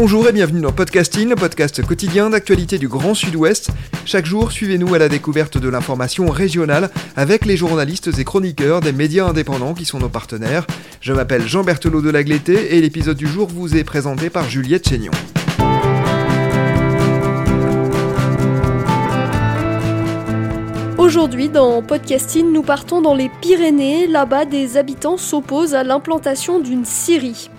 Bonjour et bienvenue dans Podcasting, le podcast quotidien d'actualité du Grand Sud-Ouest. Chaque jour, suivez-nous à la découverte de l'information régionale avec les journalistes et chroniqueurs des médias indépendants qui sont nos partenaires. Je m'appelle Jean Berthelot de Lagleté et l'épisode du jour vous est présenté par Juliette Chénion. Aujourd'hui, dans Podcasting, nous partons dans les Pyrénées. Là-bas, des habitants s'opposent à l'implantation d'une scierie.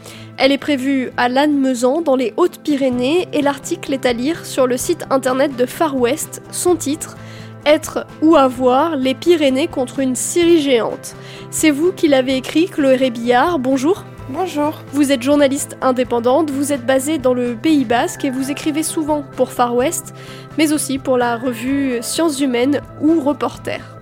Elle est prévue à Lannemezan, dans les Hautes-Pyrénées, et l'article est à lire sur le site internet de Far West. Son titre Être ou avoir les Pyrénées contre une scierie géante. C'est vous qui l'avez écrit, Chloé Rébillard. Bonjour. Bonjour. Vous êtes journaliste indépendante, vous êtes basée dans le Pays Basque et vous écrivez souvent pour Far West, mais aussi pour la revue Sciences Humaines ou Reporter.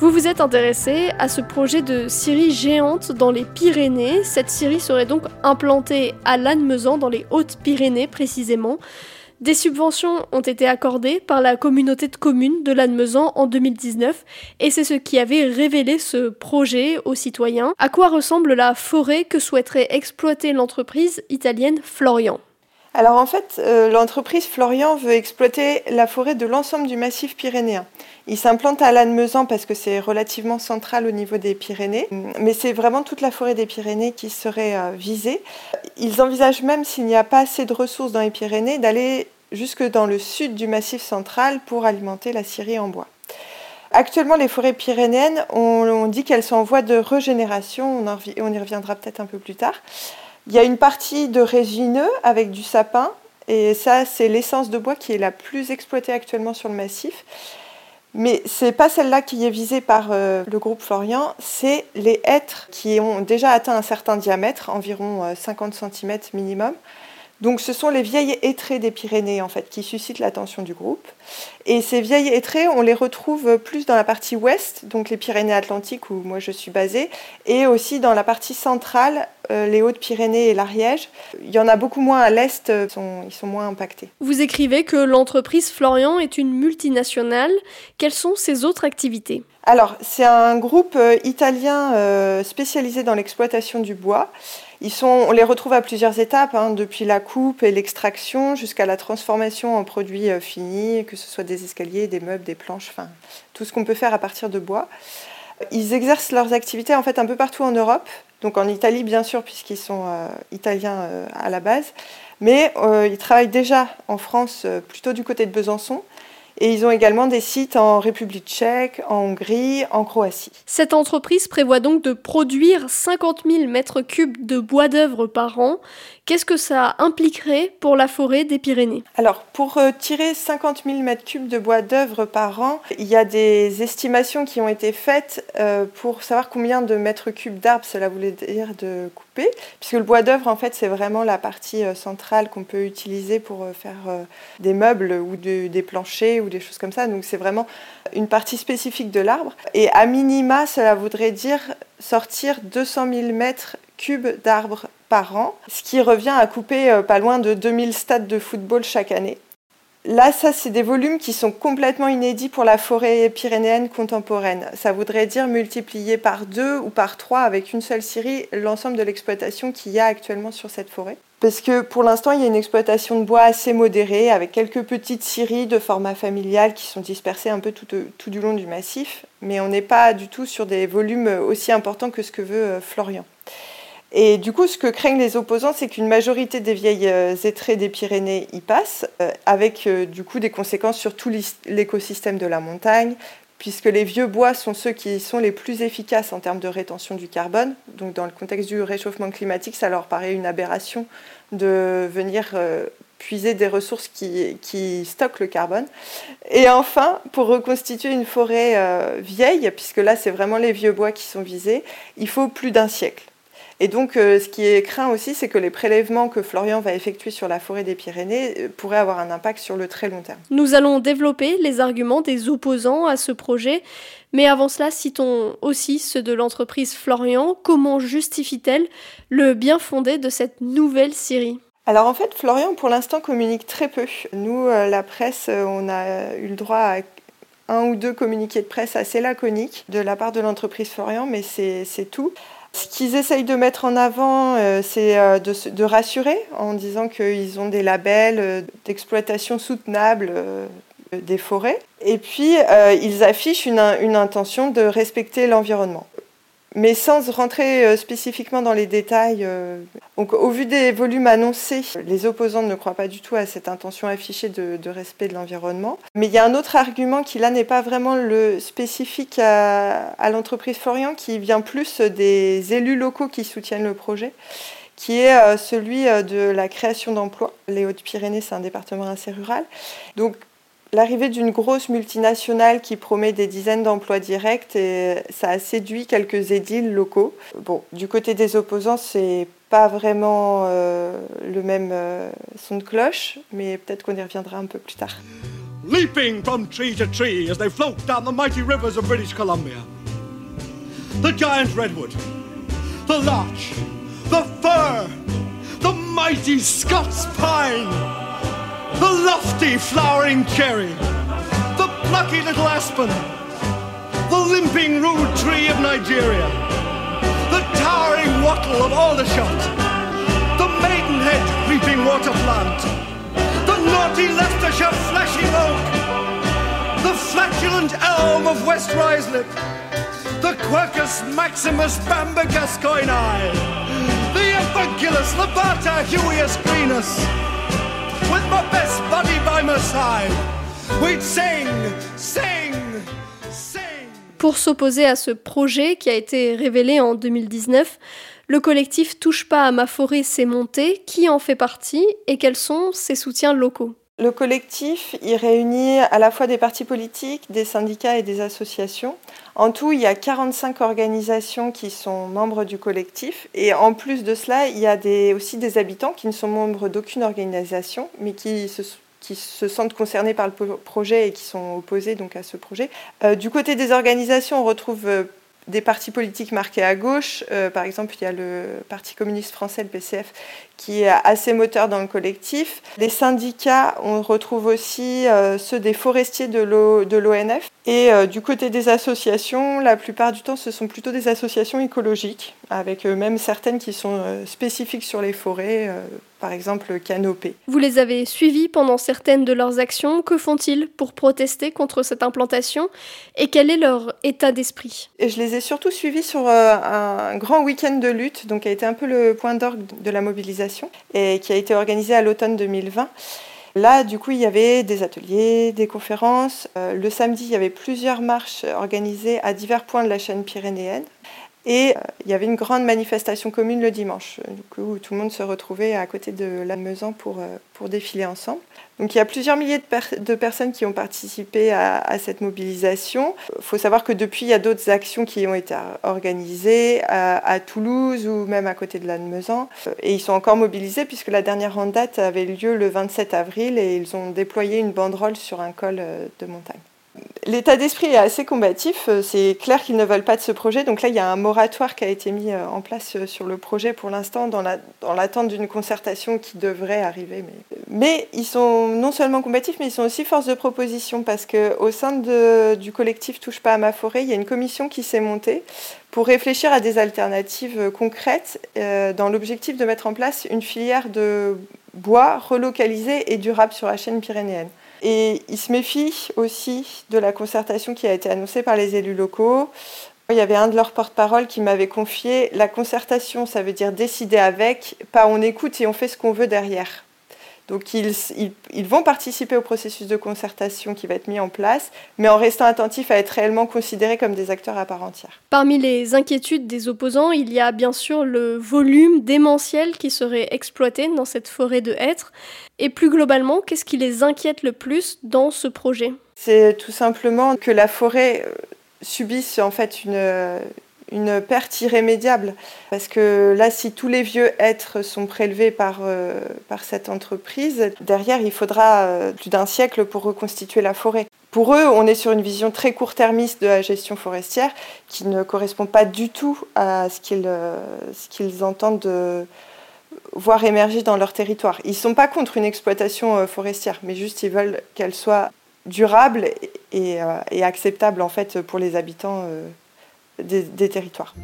Vous vous êtes intéressé à ce projet de scierie géante dans les Pyrénées. Cette scierie serait donc implantée à Lannemezan, dans les Hautes-Pyrénées précisément. Des subventions ont été accordées par la communauté de communes de Lannemezan en 2019 et c'est ce qui avait révélé ce projet aux citoyens. À quoi ressemble la forêt que souhaiterait exploiter l'entreprise italienne Florian? Alors en fait, euh, l'entreprise Florian veut exploiter la forêt de l'ensemble du massif pyrénéen. Il s'implante à Lannemezan parce que c'est relativement central au niveau des Pyrénées, mais c'est vraiment toute la forêt des Pyrénées qui serait euh, visée. Ils envisagent même, s'il n'y a pas assez de ressources dans les Pyrénées, d'aller jusque dans le sud du massif central pour alimenter la scierie en bois. Actuellement, les forêts pyrénéennes, on, dit qu'elles sont en voie de régénération, on y reviendra peut-être un peu plus tard. Il y a une partie de résineux avec du sapin, et ça, c'est l'essence de bois qui est la plus exploitée actuellement sur le massif. Mais ce n'est pas celle-là qui est visée par euh, le groupe Florian, c'est les hêtres qui ont déjà atteint un certain diamètre, environ 50 euh, cm minimum. Donc ce sont les vieilles hêtrées des Pyrénées en fait qui suscitent l'attention du groupe. Et ces vieilles hêtrées, on les retrouve plus dans la partie ouest, donc les Pyrénées-Atlantiques où moi je suis basée, et aussi dans la partie centrale, les Hautes-Pyrénées et l'Ariège. Il y en a beaucoup moins à l'est, ils sont, ils sont moins impactés. Vous écrivez que l'entreprise Florian est une multinationale. Quelles sont ses autres activités? Alors c'est un groupe euh, italien euh, spécialisé dans l'exploitation du bois. Ils sont, on les retrouve à plusieurs étapes, hein, depuis la coupe et l'extraction jusqu'à la transformation en produits euh, finis, que ce soit des escaliers, des meubles, des planches, enfin tout ce qu'on peut faire à partir de bois. Ils exercent leurs activités en fait un peu partout en Europe, donc en Italie bien sûr puisqu'ils sont euh, italiens euh, à la base, mais ils travaillent déjà en France plutôt du côté de Besançon et ils ont également des sites en République tchèque, en Hongrie, en Croatie. Cette entreprise prévoit donc de produire 50 000 mètres cubes de bois d'œuvre par an. Qu'est-ce que ça impliquerait pour la forêt des Pyrénées? Alors, pour euh, tirer 50 000 mètres cubes de bois d'œuvre par an, il y a des estimations qui ont été faites euh, pour savoir combien de mètres cubes d'arbres cela voulait dire de couper, puisque le bois d'œuvre, en fait, c'est vraiment la partie euh, centrale qu'on peut utiliser pour faire des meubles ou des planchers ou des choses comme ça. Donc, c'est vraiment une partie spécifique de l'arbre. Et à minima, cela voudrait dire sortir 200 000 mètres cubes d'arbres par an, ce qui revient à couper euh, pas loin de 2000 stades de football chaque année. Là, ça, c'est des volumes qui sont complètement inédits pour la forêt pyrénéenne contemporaine. Ça voudrait dire multiplier par deux ou par trois avec une seule scierie l'ensemble de l'exploitation qu'il y a actuellement sur cette forêt. Parce que pour l'instant, il y a une exploitation de bois assez modérée, avec quelques petites scieries de format familial qui sont dispersées un peu tout, tout du long du massif, mais on n'est pas du tout sur des volumes aussi importants que ce que veut euh, Florian. Et du coup, ce que craignent les opposants, c'est qu'une majorité des vieilles euh, étrées des Pyrénées y passent, euh, avec euh, du coup des conséquences sur tout l'écosystème de la montagne, puisque les vieux bois sont ceux qui sont les plus efficaces en termes de rétention du carbone. Donc dans le contexte du réchauffement climatique, ça leur paraît une aberration de venir puiser des ressources qui, qui, stockent le carbone. Et enfin, pour reconstituer une forêt vieille, puisque là c'est vraiment les vieux bois qui sont visés, il faut plus d'un siècle. Et donc, euh, ce qui est craint aussi, c'est que les prélèvements que Florian va effectuer sur la forêt des Pyrénées euh, pourraient avoir un impact sur le très long terme. Nous allons développer les arguments des opposants à ce projet, mais avant cela, citons aussi ceux de l'entreprise Florian. Comment justifie-t-elle le bien fondé de cette nouvelle série? Alors en fait, Florian, pour l'instant, communique très peu. Nous, euh, la presse, on a eu le droit à un ou deux communiqués de presse assez laconiques de la part de l'entreprise Florian, mais c'est tout. Ce qu'ils essayent de mettre en avant, euh, c'est euh, de, rassurer en disant qu'ils ont des labels euh, d'exploitation soutenable des forêts. Et puis, ils affichent une, intention de respecter l'environnement mais sans rentrer euh, spécifiquement dans les détails. Euh, donc, au vu des volumes annoncés, les opposants ne croient pas du tout à cette intention affichée de, respect de l'environnement. Mais il y a un autre argument qui là n'est pas vraiment le spécifique à, l'entreprise Florian, qui vient plus des élus locaux qui soutiennent le projet qui est euh, celui de la création d'emplois. Les Hautes-Pyrénées, c'est un département assez rural. Donc l'arrivée d'une grosse multinationale qui promet des dizaines d'emplois directs et ça a séduit quelques édiles locaux. Bon, du côté des opposants, c'est pas vraiment euh, le même euh, son de cloche, mais peut-être qu'on y reviendra un peu plus tard. Leaping from tree to tree as they float down the mighty rivers of British Columbia. The giant redwood, the larch, the fir, the mighty Scots pine. The lofty flowering cherry, the plucky little aspen, the limping rude tree of Nigeria, the towering wattle of Aldershot, the maidenhead creeping water plant, the naughty Leicestershire flashing oak, the flatulent elm of West Rislip, the Quercus maximus bamba the Evangelus labata huius greenus, Pour s'opposer à ce projet qui a été révélé en 2019, le collectif Touche pas à ma forêt s'est monté. Qui en fait partie et quels sont ses soutiens locaux? Le collectif, il réunit à la fois des partis politiques, des syndicats et des associations. En tout, il y a 45 organisations qui sont membres du collectif. Et en plus de cela, il y a aussi des habitants qui ne sont membres d'aucune organisation, mais qui se, sentent concernés par le projet et qui sont opposés à ce projet. Euh, du côté des organisations, on retrouve euh, des partis politiques marqués à gauche. Euh, par exemple, il y a le Parti communiste français, le PCF, qui est assez moteur dans le collectif. Les syndicats, on retrouve aussi euh, ceux des forestiers de l'ONF. Et euh, du côté des associations, la plupart du temps, ce sont plutôt des associations écologiques, avec même certaines qui sont spécifiques sur les forêts, par exemple Canopée. Vous les avez suivis pendant certaines de leurs actions. Que font-ils pour protester contre cette implantation? Et quel est leur état d'esprit? Je les ai surtout suivis sur un grand week-end de lutte, donc qui a été un peu le point d'orgue de la mobilisation et qui a été organisée à l'automne 2020. Là, du coup, il y avait des ateliers, des conférences. Euh, le samedi, il y avait plusieurs marches organisées à divers points de la chaîne pyrénéenne. Et euh, il y avait une grande manifestation commune le dimanche, où tout le monde se retrouvait à côté de la Meusan pour, euh, pour défiler ensemble. Donc il y a plusieurs milliers de, personnes qui ont participé à, cette mobilisation. Il faut savoir que depuis, il y a d'autres actions qui ont été organisées à, Toulouse ou même à côté de Lannemezan. Et ils sont encore mobilisés puisque la dernière en date avait lieu le 27 avril et ils ont déployé une banderole sur un col euh, de montagne. L'état d'esprit est assez combatif. Euh, c'est clair qu'ils ne veulent pas de ce projet. Donc là, il y a un moratoire qui a été mis euh, en place euh, sur le projet pour l'instant, dans l'attente d'une concertation qui devrait arriver. Mais... ils sont non seulement combatifs, mais ils sont aussi force de proposition parce qu'au sein du collectif Touche pas à ma forêt, il y a une commission qui s'est montée pour réfléchir à des alternatives concrètes dans l'objectif de mettre en place une filière de bois relocalisée et durable sur la chaîne pyrénéenne. Et ils se méfient aussi de la concertation qui a été annoncée par les élus locaux. Il y avait un de leurs porte-parole qui m'avait confié la concertation, ça veut dire décider avec, pas on écoute et on fait ce qu'on veut derrière. Donc ils, ils, vont participer au processus de concertation qui va être mis en place, mais en restant attentifs à être réellement considérés comme des acteurs à part entière. Parmi les inquiétudes des opposants, il y a bien sûr le volume démentiel qui serait exploité dans cette forêt de hêtres. Et plus globalement, qu'est-ce qui les inquiète le plus dans ce projet? C'est tout simplement que la forêt euh, subisse en fait une, une perte irrémédiable. Parce que là, si tous les vieux êtres sont prélevés par, euh, par cette entreprise, derrière, il faudra euh, plus d'un siècle pour reconstituer la forêt. Pour eux, on est sur une vision très court-termiste de la gestion forestière qui ne correspond pas du tout à ce qu'ils euh, qu'ils entendent voir émerger dans leur territoire. Ils ne sont pas contre une exploitation forestière, mais juste ils veulent qu'elle soit durable et, et, acceptable en fait pour les habitants des, territoires.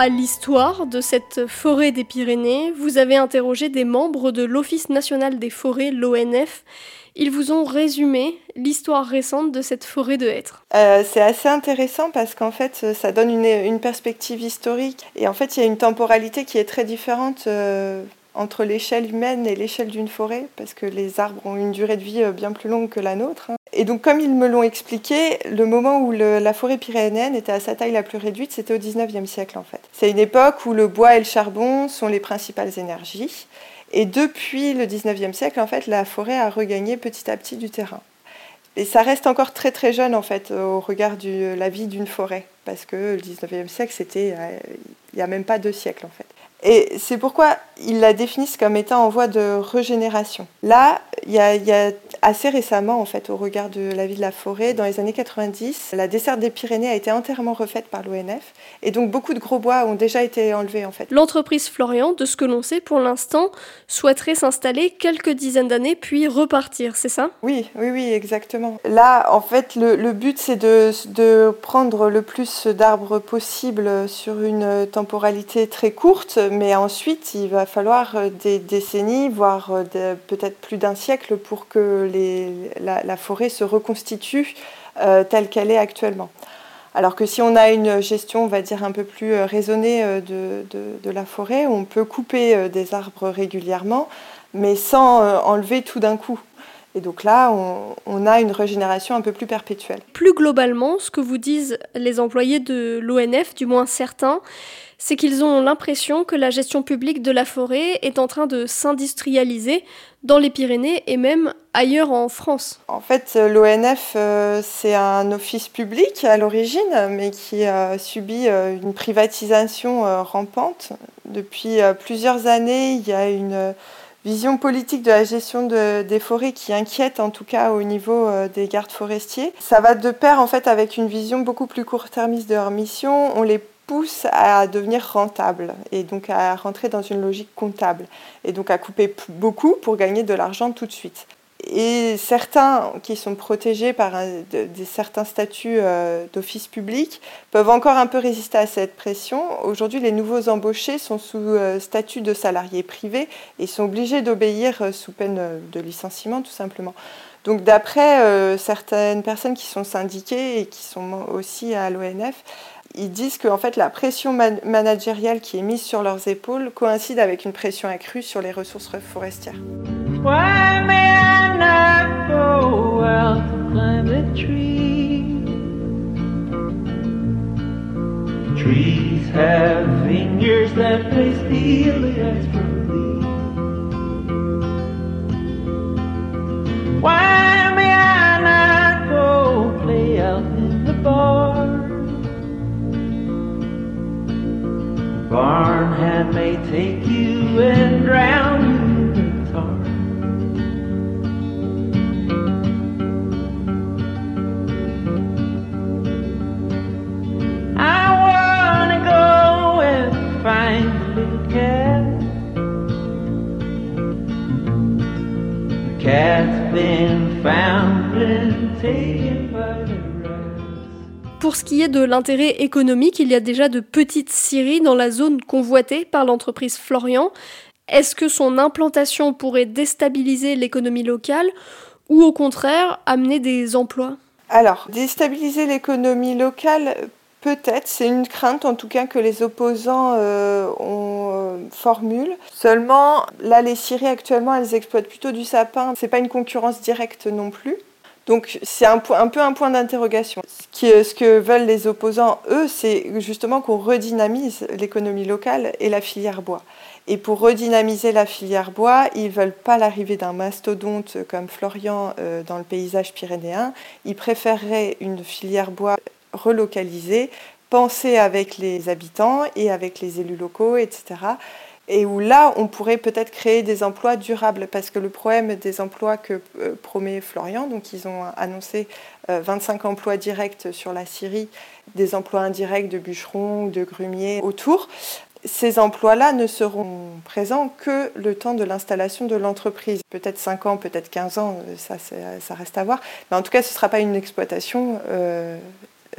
À l'histoire de cette forêt des Pyrénées. Vous avez interrogé des membres de l'Office national des forêts, l'ONF. Ils vous ont résumé l'histoire récente de cette forêt de hêtres. Euh, c'est assez intéressant parce qu'en fait, ça donne une, perspective historique. Et en fait, il y a une temporalité qui est très différente euh, entre l'échelle humaine et l'échelle d'une forêt, parce que les arbres ont une durée de vie euh, bien plus longue que la nôtre. Et donc, comme ils me l'ont expliqué, le moment où la forêt pyrénéenne était à sa taille la plus réduite, c'était au 19e siècle en fait. C'est une époque où le bois et le charbon sont les principales énergies. Et depuis le 19e siècle, en fait, la forêt a regagné petit à petit du terrain. Et ça reste encore très très jeune en fait au regard de la vie d'une forêt, parce que le 19e siècle, c'était euh, il n'y a même pas deux siècles en fait. Et c'est pourquoi ils la définissent comme étant en voie de régénération. Là, il y, a, assez récemment, en fait, au regard de la vie de la forêt, dans les années 90, la desserte des Pyrénées a été entièrement refaite par l'ONF. Et donc, beaucoup de gros bois ont déjà été enlevés, en fait. L'entreprise Florian, de ce que l'on sait pour l'instant, souhaiterait s'installer quelques dizaines d'années, puis repartir, c'est ça? Oui, oui, oui, exactement. Là, en fait, le, but, c'est de, de prendre le plus d'arbres possible sur une temporalité très courte, mais ensuite, il va falloir euh, des décennies, voire euh, peut-être plus d'un siècle pour que la, forêt se reconstitue euh, telle qu'elle est actuellement. Alors que si on a une gestion, on va dire, un peu plus raisonnée de, la forêt, on peut couper des arbres régulièrement, mais sans enlever tout d'un coup. Et donc là, on, on, a une régénération un peu plus perpétuelle. Plus globalement, ce que vous disent les employés de l'ONF, du moins certains, c'est qu'ils ont l'impression que la gestion publique de la forêt est en train de s'industrialiser dans les Pyrénées et même ailleurs en France. En fait, l'ONF, euh, c'est un office public à l'origine, mais qui a subi euh, une privatisation euh, rampante. Depuis plusieurs années, il y a une vision politique de la gestion des forêts qui inquiète en tout cas au niveau des gardes forestiers. Ça va de pair en fait avec une vision beaucoup plus court-termiste de leur mission. On les pousse à devenir rentable et donc à rentrer dans une logique comptable et donc à couper beaucoup pour gagner de l'argent tout de suite. Et certains qui sont protégés par des, certains statuts euh, d'office public peuvent encore un peu résister à cette pression. Aujourd'hui, les nouveaux embauchés sont sous euh, statut de salariés privés et sont obligés d'obéir euh, sous peine de licenciement tout simplement. Donc d'après certaines personnes qui sont syndiquées et qui sont aussi à l'ONF, ils disent que en fait, la pression managériale qui est mise sur leurs épaules coïncide avec une pression accrue sur les ressources forestières. Out to climb a tree? Trees have fingers that steal the from me. Why may I not go play out in the bar? barn hand may take you and drown Pour ce qui est de l'intérêt économique, il y a déjà de petites scieries dans la zone convoitée par l'entreprise Florian. Est-ce que son implantation pourrait déstabiliser l'économie locale ou au contraire amener des emplois? Alors, déstabiliser l'économie locale, Peut-être, c'est une crainte en tout cas que les opposants euh, ont, formule. Seulement, là, les scieries actuellement, elles exploitent plutôt du sapin. C'est pas une concurrence directe non plus. Donc c'est un, peu un point d'interrogation. Ce, ce, que veulent les opposants, eux, c'est justement qu'on redynamise l'économie locale et la filière bois. Et pour redynamiser la filière bois, ils ne veulent pas l'arrivée d'un mastodonte comme Florian euh, dans le paysage pyrénéen. Ils préféreraient une filière bois relocalisée, pensée avec les habitants et avec les élus locaux, etc et où là, on pourrait peut-être créer des emplois durables, parce que le problème des emplois que euh, promet Florian, donc ils ont annoncé 25 euh, emplois directs sur la Syrie, des emplois indirects de bûcherons, de grumiers autour. Ces emplois-là ne seront présents que le temps de l'installation de l'entreprise. Peut-être 5 ans, peut-être 15 ans, euh, ça, reste à voir. Mais en tout cas, ce ne sera pas une exploitation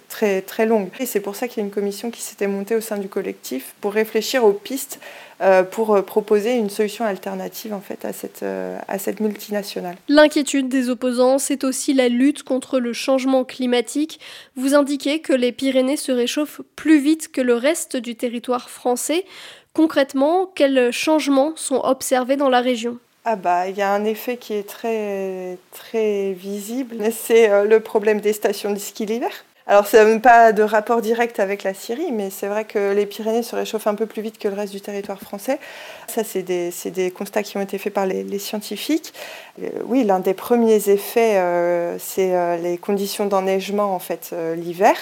très, très longue. Et c'est pour ça qu'il y a une commission qui s'était montée au sein du collectif pour réfléchir aux pistes euh, pour euh, proposer une solution alternative en fait à cette, euh, à cette multinationale. L'inquiétude des opposants, c'est aussi la lutte contre le changement climatique. Vous indiquez que les Pyrénées se réchauffent plus vite que le reste du territoire français. Concrètement, quels changements sont observés dans la région? Ah bah, il y a un effet qui est très, très visible, c'est le problème des stations de ski l'hiver. Alors, ça n'a pas de rapport direct avec la Syrie, mais c'est vrai que les Pyrénées se réchauffent un peu plus vite que le reste du territoire français. Ça, c'est des, constats qui ont été faits par les, scientifiques. Euh, oui, l'un des premiers effets, euh, c'est euh, les conditions d'enneigement en fait l'hiver,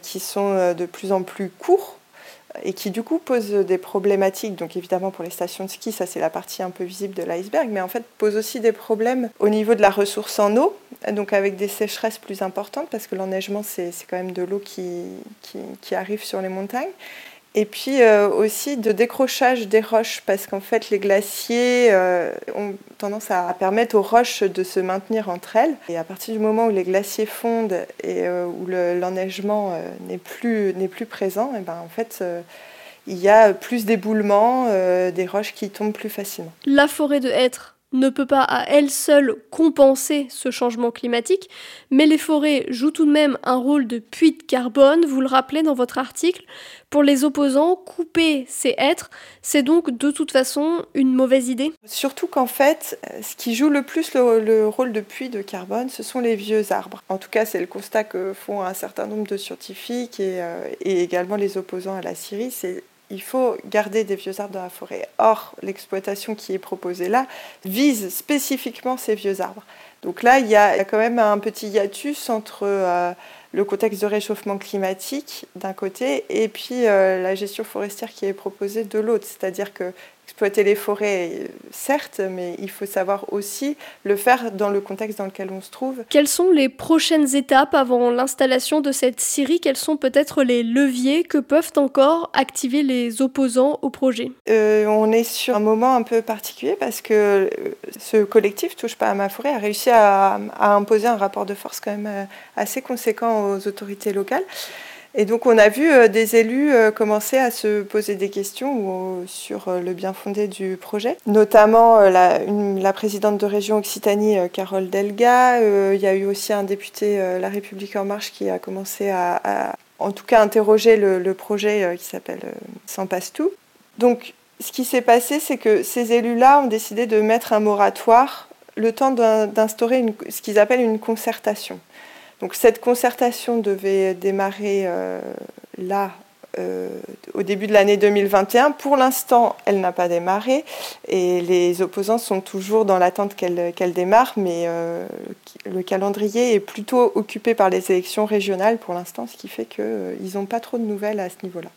qui sont de plus en plus courts et qui du coup pose des problématiques. Donc évidemment pour les stations de ski, ça c'est la partie un peu visible de l'iceberg, mais en fait pose aussi des problèmes au niveau de la ressource en eau, donc avec des sécheresses plus importantes, parce que l'enneigement c'est quand même de l'eau qui, qui, arrive sur les montagnes. Et puis euh, aussi de décrochage des roches, parce qu'en fait les glaciers euh, ont tendance à permettre aux roches de se maintenir entre elles. Et à partir du moment où les glaciers fondent et euh, où l'enneigement n'est plus, plus présent, et ben, en fait il y a plus d'éboulements, des roches qui tombent plus facilement. La forêt de hêtre ne peut pas à elle seule compenser ce changement climatique, mais les forêts jouent tout de même un rôle de puits de carbone, vous le rappelez dans votre article. Pour les opposants, couper ces êtres, c'est donc de toute façon une mauvaise idée Surtout qu'en fait, ce qui joue le plus le, rôle de puits de carbone, ce sont les vieux arbres. En tout cas, c'est le constat que font un certain nombre de scientifiques et, euh, également les opposants à la Syrie, il faut garder des vieux arbres dans la forêt. Or, l'exploitation qui est proposée là vise spécifiquement ces vieux arbres. Donc là, il y a quand même un petit hiatus entre euh, le contexte de réchauffement climatique d'un côté et puis euh, la gestion forestière qui est proposée de l'autre. C'est-à-dire que exploiter les forêts, certes, mais il faut savoir aussi le faire dans le contexte dans lequel on se trouve. Quelles sont les prochaines étapes avant l'installation de cette scierie? Quels sont peut-être les leviers que peuvent encore activer les opposants au projet? Euh, On est sur un moment un peu particulier parce que euh, ce collectif Touche pas à ma forêt a réussi à, à imposer un rapport de force quand même assez conséquent aux autorités locales. Et donc on a vu euh, des élus euh, commencer à se poser des questions sur euh, le bien fondé du projet, notamment la, présidente de région Occitanie, Carole Delga. Il y a eu aussi un député La République en marche qui a commencé à, en tout cas, interroger le, projet qui s'appelle Sans passe-tout. Donc ce qui s'est passé, c'est que ces élus-là ont décidé de mettre un moratoire le temps d'instaurer ce qu'ils appellent une concertation. Donc cette concertation devait démarrer euh, là, euh, au début de l'année 2021. Pour l'instant, elle n'a pas démarré et les opposants sont toujours dans l'attente qu'elle démarre, mais euh, le calendrier est plutôt occupé par les élections régionales pour l'instant, ce qui fait qu'ils n'ont pas trop de nouvelles à ce niveau-là.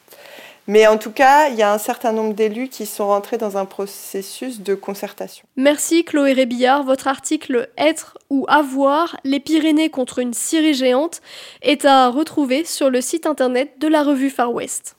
Mais en tout cas, il y a un certain nombre d'élus qui sont rentrés dans un processus de concertation. Merci Chloé Rébillard. Votre article Être ou avoir, les Pyrénées contre une Syrie géante est à retrouver sur le site internet de la revue Far West.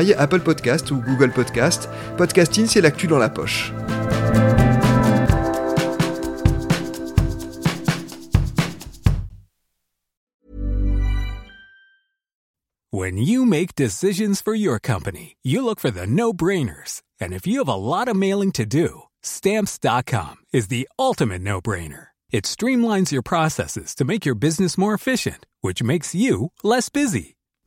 Apple Podcast ou Google Podcast. Podcasting, c'est l'actu dans la poche. When you make decisions for your company, you look for the no-brainers. And if you have a lot of mailing to do, stamps.com is the ultimate no-brainer. It streamlines your processes to make your business more efficient, which makes you less busy.